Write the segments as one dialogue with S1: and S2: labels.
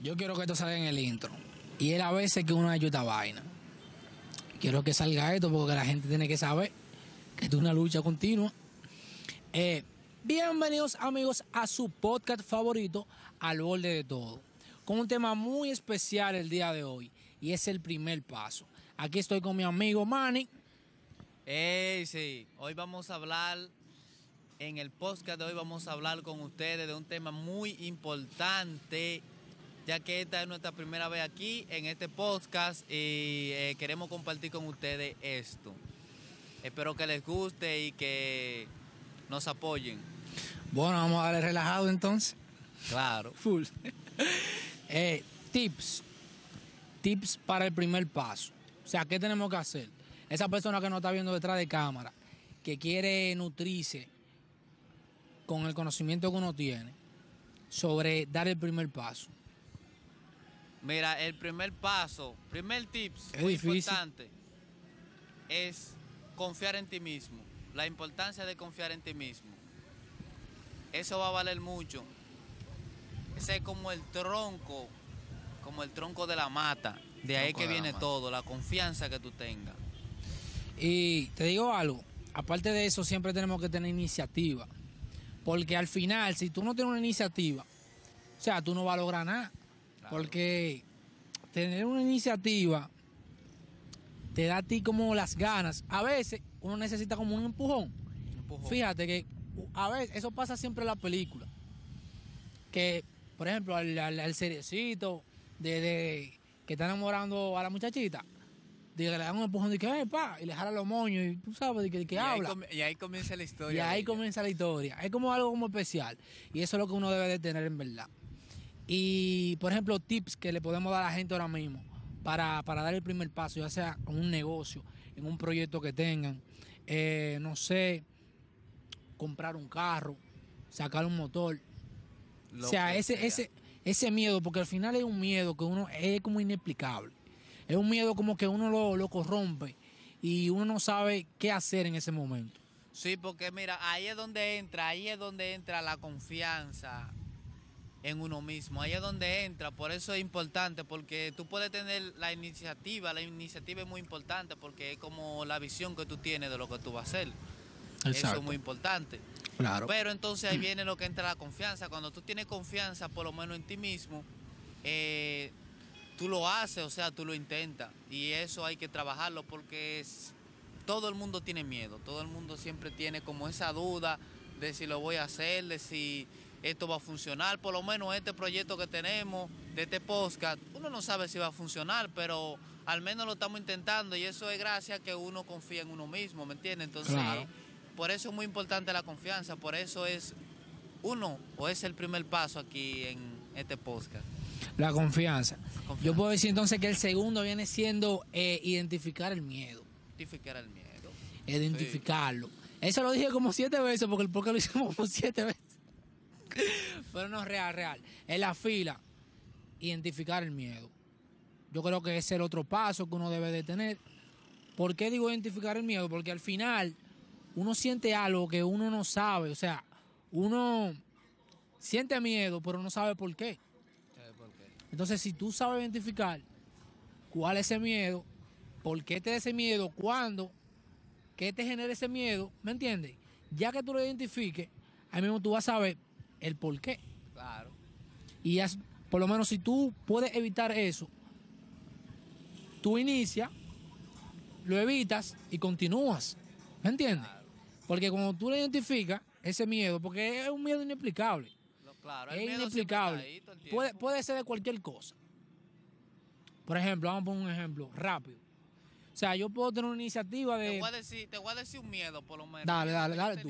S1: Yo quiero que esto salga en el intro. Y él a veces que uno ayuda vaina. Quiero que salga esto porque la gente tiene que saber que esto es una lucha continua. Eh, bienvenidos amigos a su podcast favorito, Al Borde de Todo. Con un tema muy especial el día de hoy. Y es el primer paso. Aquí estoy con mi amigo Manny.
S2: Ey, sí. Hoy vamos a hablar, en el podcast de hoy vamos a hablar con ustedes de un tema muy importante, ya que esta es nuestra primera vez aquí en este podcast y eh, queremos compartir con ustedes esto. Espero que les guste y que nos apoyen.
S1: Bueno, vamos a darle relajado entonces.
S2: Claro.
S1: Full. Eh, tips. Tips para el primer paso. O sea, ¿qué tenemos que hacer? Esa persona que nos está viendo detrás de cámara, que quiere nutrirse con el conocimiento que uno tiene sobre dar el primer paso.
S2: Mira, el primer paso, primer tips
S1: Es
S2: muy
S1: difícil.
S2: importante es confiar en ti mismo. La importancia de confiar en ti mismo. Eso va a valer mucho. Ese es como el tronco, como el tronco de la mata. De ahí que viene todo, la confianza que tú tengas.
S1: Y te digo algo, aparte de eso siempre tenemos que tener iniciativa. Porque al final, si tú no tienes una iniciativa, o sea, tú no vas a lograr nada.
S2: Claro.
S1: Porque tener una iniciativa te da a ti como las ganas. A veces uno necesita como un empujón.
S2: Empujón.
S1: Fíjate que a veces eso pasa siempre en la película. Que, por ejemplo, al, al, al seriecito de, de- que está enamorando a la muchachita, de le dan un empujón de que, eh, pa, y le jala los moños y tú sabes de que, de que
S2: y, ahí
S1: habla.
S2: com- y ahí comienza la
S1: Y
S2: historia.
S1: ahí
S2: de ella.
S1: comienza la historia. Es como algo como especial. Y eso es lo que uno debe de tener en verdad. Y, por ejemplo, tips que le podemos dar a la gente ahora mismo para, para dar el primer paso, ya sea en un negocio, en un proyecto que tengan. Eh, no sé, comprar un carro, sacar un motor.
S2: Lo
S1: o sea, ese,
S2: sea.
S1: ese, ese miedo, porque al final es un miedo que uno es como inexplicable. Es un miedo como que uno lo, lo corrompe y uno no sabe qué hacer en ese momento.
S2: Sí, porque mira, ahí es donde entra, ahí es donde entra la confianza en uno mismo, ahí es donde entra, por eso es importante, porque tú puedes tener la iniciativa, la iniciativa es muy importante porque es como la visión que tú tienes de lo que tú vas a hacer, eso es muy importante.
S1: Claro.
S2: Pero entonces ahí viene lo que entra la confianza, cuando tú tienes confianza por lo menos en ti mismo, eh, tú lo haces, o sea, tú lo intentas, y eso hay que trabajarlo porque es- todo el mundo tiene miedo, todo el mundo siempre tiene como esa duda de si lo voy a hacer, de si esto va a funcionar, por lo menos este proyecto que tenemos, de este podcast, uno no sabe si va a funcionar, pero al menos lo estamos intentando y eso es gracias a que uno confía en uno mismo, ¿me entiendes? Entonces,
S1: Claro.
S2: por eso es muy importante la confianza, por eso es uno o es el primer paso aquí en este podcast.
S1: La confianza.
S2: Confianza.
S1: Yo puedo decir entonces que el segundo viene siendo eh, identificar el miedo.
S2: Identificar el miedo.
S1: Identificarlo. Eso lo dije como siete veces porque el podcast lo hicimos como siete veces. Pero no es real, real. En la fila, identificar el miedo. Yo creo que ese es el otro paso que uno debe de tener. ¿Por qué digo identificar el miedo? Porque al final uno siente algo que uno no sabe. O sea, uno siente miedo, pero no sabe por qué.
S2: ¿Por qué?
S1: Entonces, si tú sabes identificar cuál es ese miedo, por qué te da ese miedo, cuándo, qué te genera ese miedo, ¿me entiendes? Ya que tú lo identifiques, ahí mismo tú vas a saber el por qué.
S2: Claro.
S1: Y por lo menos si tú puedes evitar eso, tú inicias, lo evitas y continúas. ¿Me entiendes?
S2: Claro.
S1: Porque cuando tú lo identificas, ese miedo, porque es un miedo inexplicable.
S2: Lo- claro.
S1: Es inexplicable.
S2: ahí.
S1: Puede, puede ser de cualquier cosa. Por ejemplo, vamos a poner un ejemplo rápido. O sea, yo puedo tener una iniciativa
S2: Te
S1: de.
S2: voy, a decir, te voy a decir un miedo, por lo menos.
S1: Dale, dale,
S2: Yo
S1: dale tú.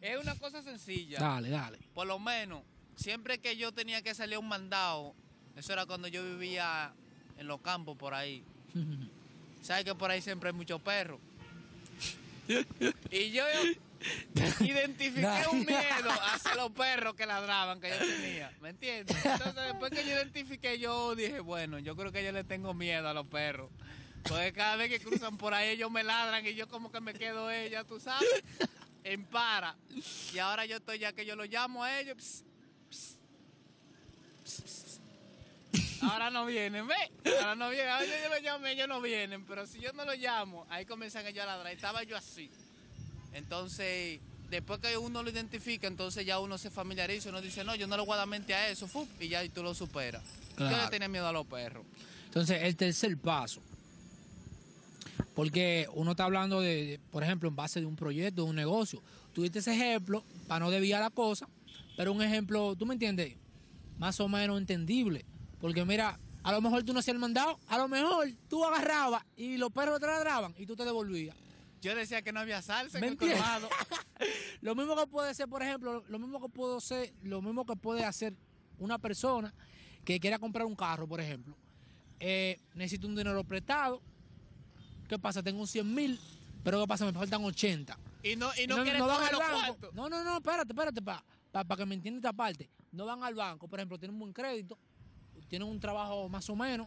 S2: Es una cosa sencilla.
S1: Dale, dale.
S2: Por lo menos, siempre que yo tenía que salir a un mandado, eso era cuando yo vivía en los campos por ahí. ¿Sabes que por ahí siempre hay muchos perros? Y yo identifiqué un miedo hacia los perros que ladraban que yo tenía. ¿Me entiendes? Entonces, después que yo identifiqué, yo dije, bueno, yo creo que yo le tengo miedo a los perros. Porque cada vez que cruzan por ahí, ellos me ladran y yo como que me quedo ella, tú sabes, en para. Y ahora yo estoy ya que yo lo llamo a ellos. ahora no vienen, ve. Ahora no vienen. Ahora yo, lo llamé, ellos no vienen. Pero si yo no lo llamo, ahí comienzan ellos a ladrar. Estaba yo así. Entonces, después que uno lo identifica, entonces ya uno se familiariza. Uno dice, no, yo no le voy a dar mente a eso. fu, y ya tú lo superas. Yo le tenía miedo a los perros.
S1: Entonces, el tercer paso. Porque uno está hablando de, por ejemplo, en base de un proyecto, de un negocio. Tuviste ese ejemplo para no desviar la cosa, pero un ejemplo, ¿tú me entiendes? Más o menos entendible. Porque mira, a lo mejor tú no hacías el mandado, a lo mejor tú agarrabas y los perros te ladraban y tú te devolvías.
S2: Yo decía que no había salsa en
S1: ¿Me
S2: el colmado.
S1: Lo mismo que puede ser, por ejemplo, lo mismo que puedo ser, lo mismo que puede hacer una persona que quiera comprar un carro, por ejemplo. Eh, necesito un dinero prestado. ¿Qué pasa? Tengo un 100 mil, pero ¿qué pasa? Me faltan 80.
S2: Y no, y no,
S1: no,
S2: quieren
S1: no
S2: coger los cuartos.
S1: No, no, no, espérate, espérate, para que me entiendan esta parte. No van al banco, por ejemplo, tienen un buen crédito, tienen un trabajo más o menos,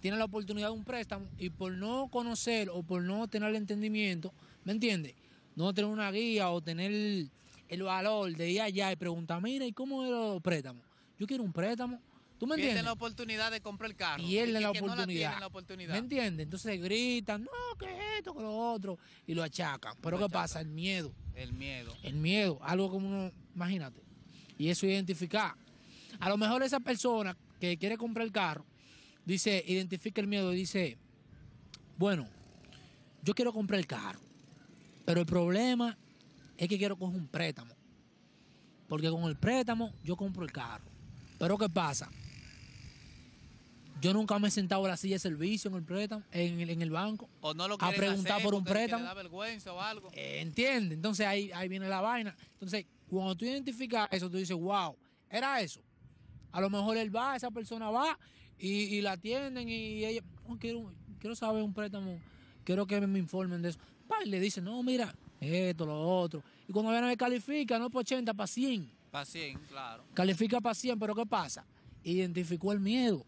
S1: tienen la oportunidad de un préstamo y por no conocer o por no tener el entendimiento, ¿me entiendes? No tener una guía o tener el, el valor de ir allá y preguntar, mira, ¿y cómo es los préstamos? Yo quiero un préstamo. ¿Tú me entiendes?
S2: la oportunidad de comprar el carro.
S1: Pierden
S2: que-
S1: la
S2: no
S1: oportunidad.
S2: tienen la oportunidad.
S1: ¿Me entiendes? Entonces gritan, no, que esto, que lo otro, y lo achacan. Pero
S2: Lo
S1: ¿qué pasa? El miedo.
S2: El miedo.
S1: El miedo, algo como uno, imagínate. Y eso identificar. A lo mejor esa persona que quiere comprar el carro, dice, identifica el miedo y dice, bueno, yo quiero comprar el carro, pero el problema es que quiero coger un préstamo. Porque con el préstamo yo compro el carro. Pero ¿qué pasa? Yo nunca me he sentado en la silla de servicio en el préstamo, en el, en el banco.
S2: O no lo
S1: A preguntar
S2: hacer
S1: por un préstamo.
S2: Le da vergüenza o algo.
S1: Eh, ¿Entiendes? Entonces ahí, ahí viene la vaina. Entonces, cuando tú identificas eso, tú dices, wow, era eso. A lo mejor él va, esa persona va y, y la atienden y ella, "Oh, quiero, quiero saber un préstamo, quiero que me informen de eso. Pa, y le dicen, no, mira, esto, lo otro. Y cuando viene califica, no para 80, para 100.
S2: Paciente, claro.
S1: Califica para 100, pero ¿qué pasa? Identificó el miedo.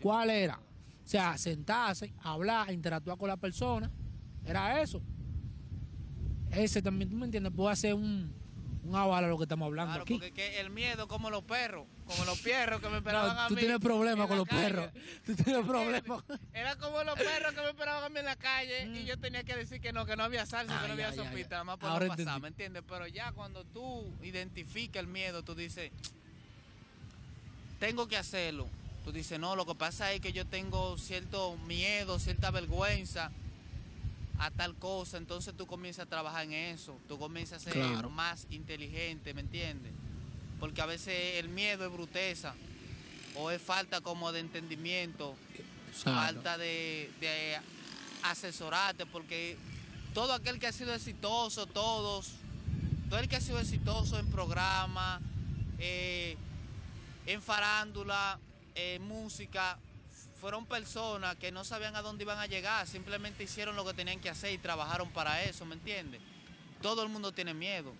S1: ¿Cuál era? O sea, sentarse, hablar, interactuar con la persona. Era eso. Ese también, ¿tú me entiendes? Puede ser un, un aval a lo que estamos hablando
S2: Claro,
S1: aquí.
S2: porque que el miedo como los perros, como los perros que me esperaban
S1: No,
S2: a
S1: tú
S2: mí.
S1: tienes problemas con los
S2: calle.
S1: perros. Tú tienes problemas.
S2: Era como los perros que me esperaban a mí en la calle y yo tenía que decir que no, que no había salsa, que no había sopita, nada más por
S1: Ahora
S2: no pasar. ¿me entiendes? Pero ya cuando tú identificas el miedo, tú dices, tengo que hacerlo. Tú dices, no, lo que pasa es que yo tengo cierto miedo, cierta vergüenza a tal cosa, entonces tú comienzas a trabajar en eso, tú comienzas a ser
S1: Claro.
S2: más inteligente, ¿me entiendes? Porque a veces el miedo es bruteza o es falta como de entendimiento
S1: Exacto.
S2: falta de, de asesorarte, porque todo aquel que ha sido exitoso, todos, todo el que ha sido exitoso en programa, eh, en farándula, en música, fueron personas que no sabían a dónde iban a llegar, simplemente hicieron lo que tenían que hacer y trabajaron para eso, ¿me entiendes? Todo el mundo tiene miedo.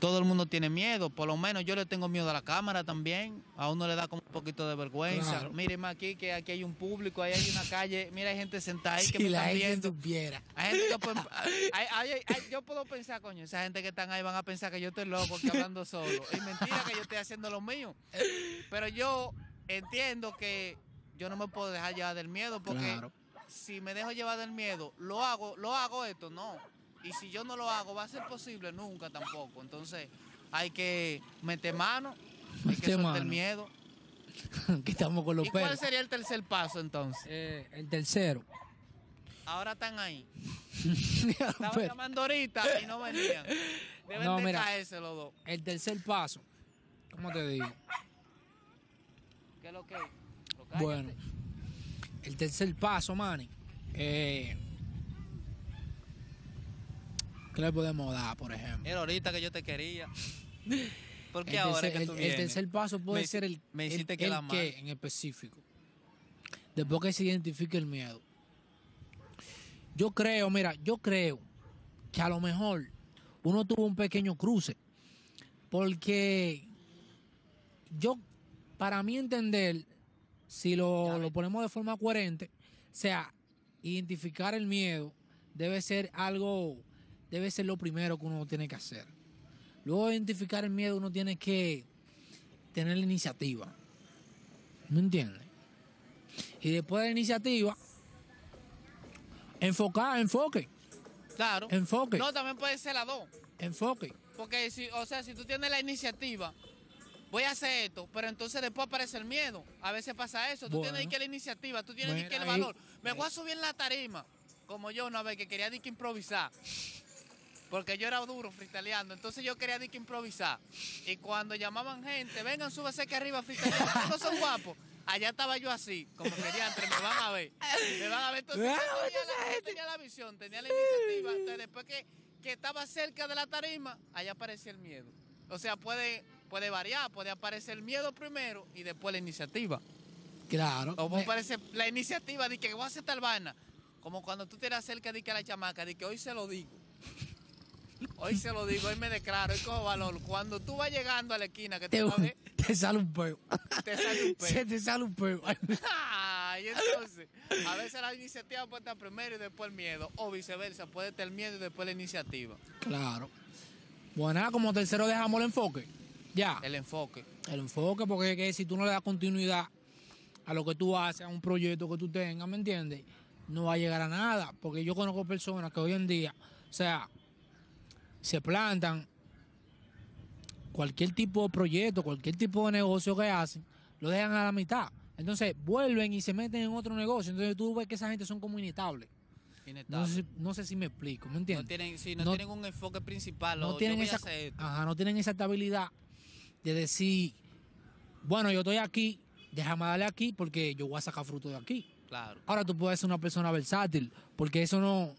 S2: Todo el mundo tiene miedo, por lo menos yo le tengo miedo a la cámara también. A uno le da como un poquito de vergüenza.
S1: Claro.
S2: Mírenme aquí que aquí hay un público, ahí hay una calle, mira hay gente sentada ahí que
S1: Si
S2: me
S1: la
S2: están
S1: gente
S2: viendo.
S1: supiera.
S2: Hay gente que pueden- hay- hay- hay- yo puedo pensar, coño, esa gente que están ahí van a pensar que yo estoy loco, que hablando solo. Es mentira que yo estoy haciendo lo mío. Pero yo entiendo que yo no me puedo dejar llevar del miedo porque
S1: Claro.
S2: si me dejo llevar del miedo, lo hago, lo hago esto, no. Y si yo no lo hago, va a ser posible nunca tampoco. Entonces, hay que meter mano, hay que
S1: Meter
S2: soltar el miedo.
S1: que estamos con los
S2: ¿Y cuál sería el tercer paso entonces?
S1: Eh, el tercero.
S2: Ahora están ahí. Estaban
S1: Pero
S2: llamando ahorita y no venían. Deben
S1: No,
S2: de
S1: mira.
S2: caerse los dos.
S1: el tercer paso. ¿Cómo te digo?
S2: ¿Qué es lo que? Lo.
S1: Bueno, el tercer paso, Manny. Eh, ¿Qué le podemos dar, por ejemplo?
S2: Era ahorita que yo te quería. ¿Por qué
S1: El
S2: ahora
S1: tercer,
S2: que
S1: el-
S2: tú
S1: el
S2: vienes?
S1: tercer paso puede
S2: Me
S1: ser el,
S2: me
S1: el-
S2: hiciste
S1: el
S2: quedar mal.
S1: qué en específico. Después que se identifique el miedo. Yo creo, mira, yo creo que a lo mejor uno tuvo un pequeño cruce. Porque yo, para mí entender, si lo, lo ponemos de forma coherente, o sea, identificar el miedo debe ser algo, debe ser lo primero que uno tiene que hacer. Luego de identificar el miedo, uno tiene que tener la iniciativa. ¿Me entiendes? Y después de la iniciativa, enfocar, enfoque,
S2: Claro.
S1: enfoque,
S2: No, también puede ser las dos.
S1: enfoque.
S2: Porque, si, o sea, si tú tienes la iniciativa, voy a hacer esto, pero entonces después aparece el miedo. A veces pasa eso. Tú
S1: Bueno.
S2: tienes que la iniciativa, tú tienes
S1: Bueno,
S2: que el
S1: ahí-
S2: valor. Me voy a subir en la tarima, como yo una vez que quería que improvisar. Porque yo era duro fritaleando, entonces yo quería que improvisar. Y cuando llamaban gente, vengan, súbase aquí arriba fritaleando, no son guapos. Allá estaba yo así, como quería entre, me van a ver. Me van a ver. Entonces yo tenía, la, yo tenía la visión, tenía la iniciativa. Entonces después que, que estaba cerca de la tarima, allá aparecía el miedo. O sea, puede, puede variar, puede aparecer el miedo primero y después la iniciativa.
S1: Claro.
S2: O puede aparecer la iniciativa de que voy a hacer tal vaina. Como cuando tú te eras cerca de que a la chamaca, de que hoy se lo digo. Hoy se lo digo, hoy me declaro, hoy cojo valor. Cuando tú vas llegando a la esquina que
S1: te,
S2: te vas a ver,
S1: te sale un peo.
S2: te sale un
S1: Se
S2: peo.
S1: te sale un peo.
S2: Y entonces, a veces la iniciativa puede estar primero y después el miedo. O viceversa, puede estar el miedo y después la iniciativa.
S1: Claro. Bueno, como tercero dejamos el enfoque. Ya.
S2: El enfoque.
S1: El enfoque, porque es que si tú no le das continuidad a lo que tú haces, a un proyecto que tú tengas, ¿me entiendes? No va a llegar a nada. Porque yo conozco personas que hoy en día, o sea, se plantan cualquier tipo de proyecto, cualquier tipo de negocio que hacen, lo dejan a la mitad. Entonces vuelven y se meten en otro negocio. Entonces tú ves que esa gente son como inestables. No sé, no sé si me explico, ¿me
S2: No
S1: entiendes?
S2: tienen, sí, no,
S1: No-
S2: tienen un enfoque principal.
S1: no tienen esa, ajá, no tienen esa estabilidad de decir, bueno, yo estoy aquí, déjame darle aquí porque yo voy a sacar fruto de aquí.
S2: Claro.
S1: Ahora tú puedes ser una persona versátil, porque eso no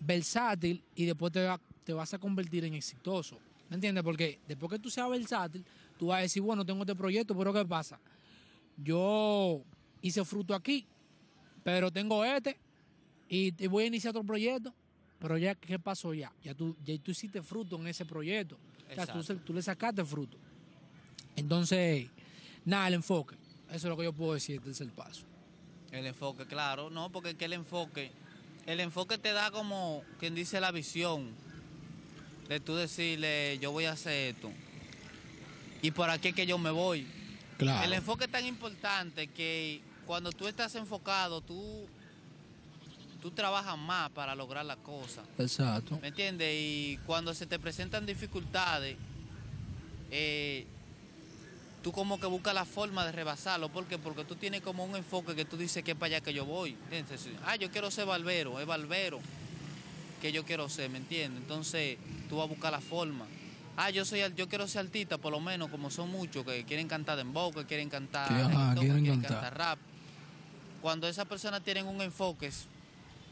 S1: versátil y después te, va- te vas a convertir en exitoso. ¿Me entiendes? Porque después que tú seas versátil, tú vas a decir, bueno, tengo este proyecto, pero ¿qué pasa? Yo hice fruto aquí, pero tengo este y, y voy a iniciar otro proyecto. Pero ya, ¿qué pasó ya? Ya tú, ya tú hiciste fruto en ese proyecto. O sea, tú, le sacaste fruto. Entonces, nada, el enfoque. Eso es lo que yo puedo decir del tercer paso.
S2: El enfoque, claro, no, porque es que el enfoque, el enfoque te da como quien dice la visión de tú decirle, yo voy a hacer esto. Y por aquí es que yo me voy.
S1: Claro.
S2: El enfoque es tan importante que cuando tú estás enfocado, tú, tú trabajas más para lograr las cosas.
S1: Exacto.
S2: ¿Me entiendes? Y cuando se te presentan dificultades, eh, tú como que buscas la forma de rebasarlo. ¿Por qué? Porque tú tienes como un enfoque que tú dices que es para allá que yo voy. ¿Entiendes? Ah, yo quiero ser barbero, es barbero que yo quiero ser, ¿me entiendes? Entonces tú vas a buscar la forma. Ah, yo soy yo quiero ser artista, por lo menos, como son muchos que quieren cantar dembow, que quieren cantar,
S1: Que, ajá,
S2: reggaetón, que
S1: quieren
S2: quieren
S1: cantar.
S2: cantar rap. Cuando esas personas tienen un enfoque,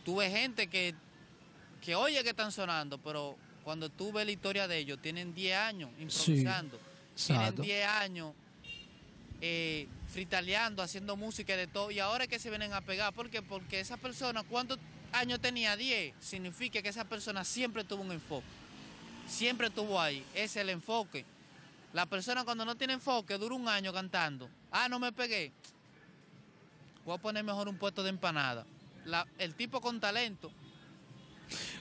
S2: tú ves gente que que oye que están sonando, pero cuando tú ves la historia de ellos, tienen 10 años improvisando, tienen
S1: Exacto.
S2: 10 años eh, fritaleando, haciendo música y de todo, y ahora es que se vienen a pegar, ¿por qué? Porque esa persona, ¿cuántos años tenía? 10, significa que esa persona siempre tuvo un enfoque, siempre estuvo ahí, ese es el enfoque. La persona cuando no tiene enfoque dura un año cantando, ah, no me pegué, voy a poner mejor un puesto de empanada. La- el tipo con talento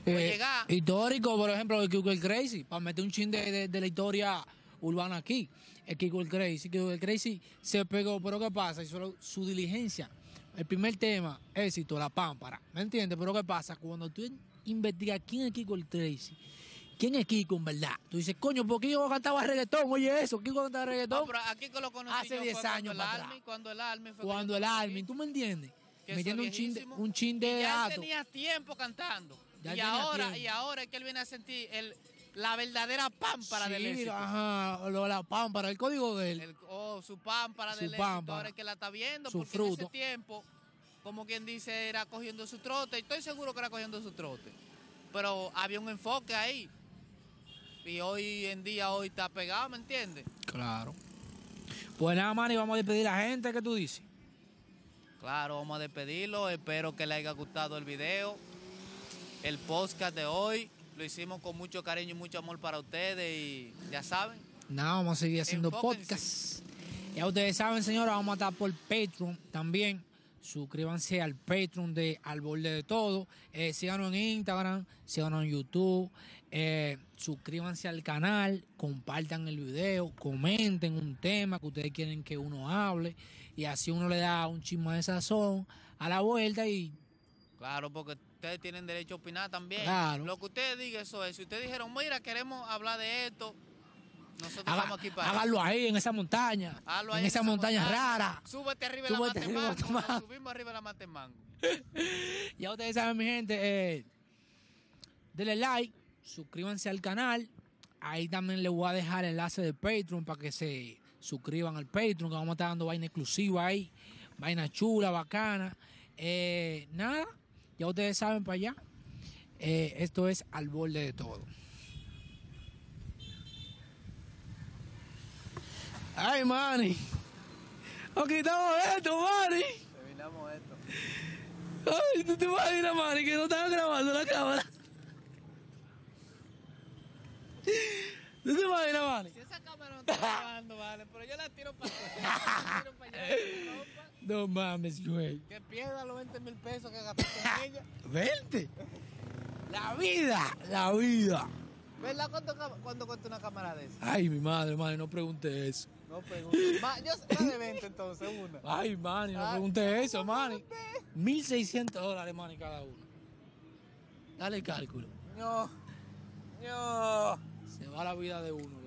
S2: puede
S1: Eh,
S2: llegar.
S1: Histórico, por ejemplo, el Kiko el Crazy, para meter un chin de, de- de la historia urbana aquí. El Kiko el Crazy, Kiko el Crazy se pegó, pero ¿qué pasa? Hizo su diligencia. El primer tema, éxito, la pámpara. ¿Me entiendes? Pero ¿qué pasa? Cuando tú investigas quién es Kiko el Crazy, quién es Kiko en verdad, tú dices, coño, ¿por qué Kiko cantaba reggaetón? Oye, eso, Kiko cantaba
S2: No,
S1: reggaetón.
S2: pero aquí que lo conocí
S1: Hace
S2: yo
S1: 10
S2: fue cuando
S1: años
S2: el Army, cuando el Army fue
S1: Cuando el Armin, ¿tú me entiendes? Metiendo un chin, de, un chin
S2: Y
S1: de
S2: ya él tenía tiempo cantando.
S1: Ya
S2: y ahora,
S1: tiempo.
S2: y ahora es que él viene a sentir el, la verdadera pámpara del
S1: Sí,
S2: éxito.
S1: ajá, lo la pámpara, el código de él.
S2: El- oh, su pámpara
S1: Su
S2: del éxito,
S1: pámpara.
S2: ahora es que la está viendo,
S1: Su
S2: porque en
S1: fruto.
S2: ese tiempo, como quien dice, era cogiendo su trote. y Estoy seguro que era cogiendo su trote. Pero había un enfoque ahí. Y hoy en día, hoy está pegado, ¿me entiendes?
S1: Claro. Pues nada, Manny, vamos a despedir a la gente, ¿qué tú dices?
S2: Claro, vamos a despedirlo. Espero que les haya gustado el video. El podcast de hoy lo hicimos con mucho cariño y mucho amor para ustedes. Y ya saben,
S1: Nada, vamos a seguir haciendo
S2: Enfóquense.
S1: podcast. Ya ustedes saben, señora, vamos a estar por Patreon también. Suscríbanse al Patreon de Al Borde de Todo. Eh, síganos en Instagram, síganos en YouTube. Eh, suscríbanse al canal, compartan el video, comenten un tema que ustedes quieren que uno hable. Y así uno le da un chisme de sazón a la vuelta y
S2: Claro, porque ustedes tienen derecho a opinar también.
S1: Claro.
S2: Lo que ustedes digan, eso es. Si ustedes dijeron, mira, queremos hablar de esto, nosotros
S1: haga-
S2: estamos aquí para
S1: háganlo ahí, en esa montaña.
S2: Ahí
S1: en esa montaña rara.
S2: Súbete arriba de
S1: arriba
S2: la
S1: de la
S2: Matemango.
S1: Matemango.
S2: Subimos arriba de la Matemango.
S1: Ya ustedes saben, mi gente, eh, denle like, suscríbanse al canal. Ahí también les voy a dejar el enlace de Patreon para que se suscriban al Patreon, que vamos a estar dando vaina exclusiva ahí, vaina chula, bacana. Eh, nada, ya ustedes saben para allá. Eh, esto es al borde de todo. Ay, Manny. Ok, estamos esto, Manny.
S2: Terminamos esto.
S1: Ay, tú te imaginas, Manny, que no estaba grabando la cámara. ¿Tú te imaginas, Manny?
S2: Si esa cámara no está grabando, vale, pero yo la tiro para allá. tiro para
S1: No mames, güey.
S2: Que pierda los 20 mil pesos que gasté con ella.
S1: Vente. La vida, la vida.
S2: ¿Verdad cuánto, cuánto cuesta una cámara de esa?
S1: Ay, mi madre, madre, no pregunte eso.
S2: No pregunto. Ma- yo más de 20 entonces, una.
S1: Ay, Manny, no
S2: Ay,
S1: pregunte eso, Manny. 1.600 dólares, Manny, cada uno. Dale el cálculo.
S2: No. No.
S1: Se va la vida de uno.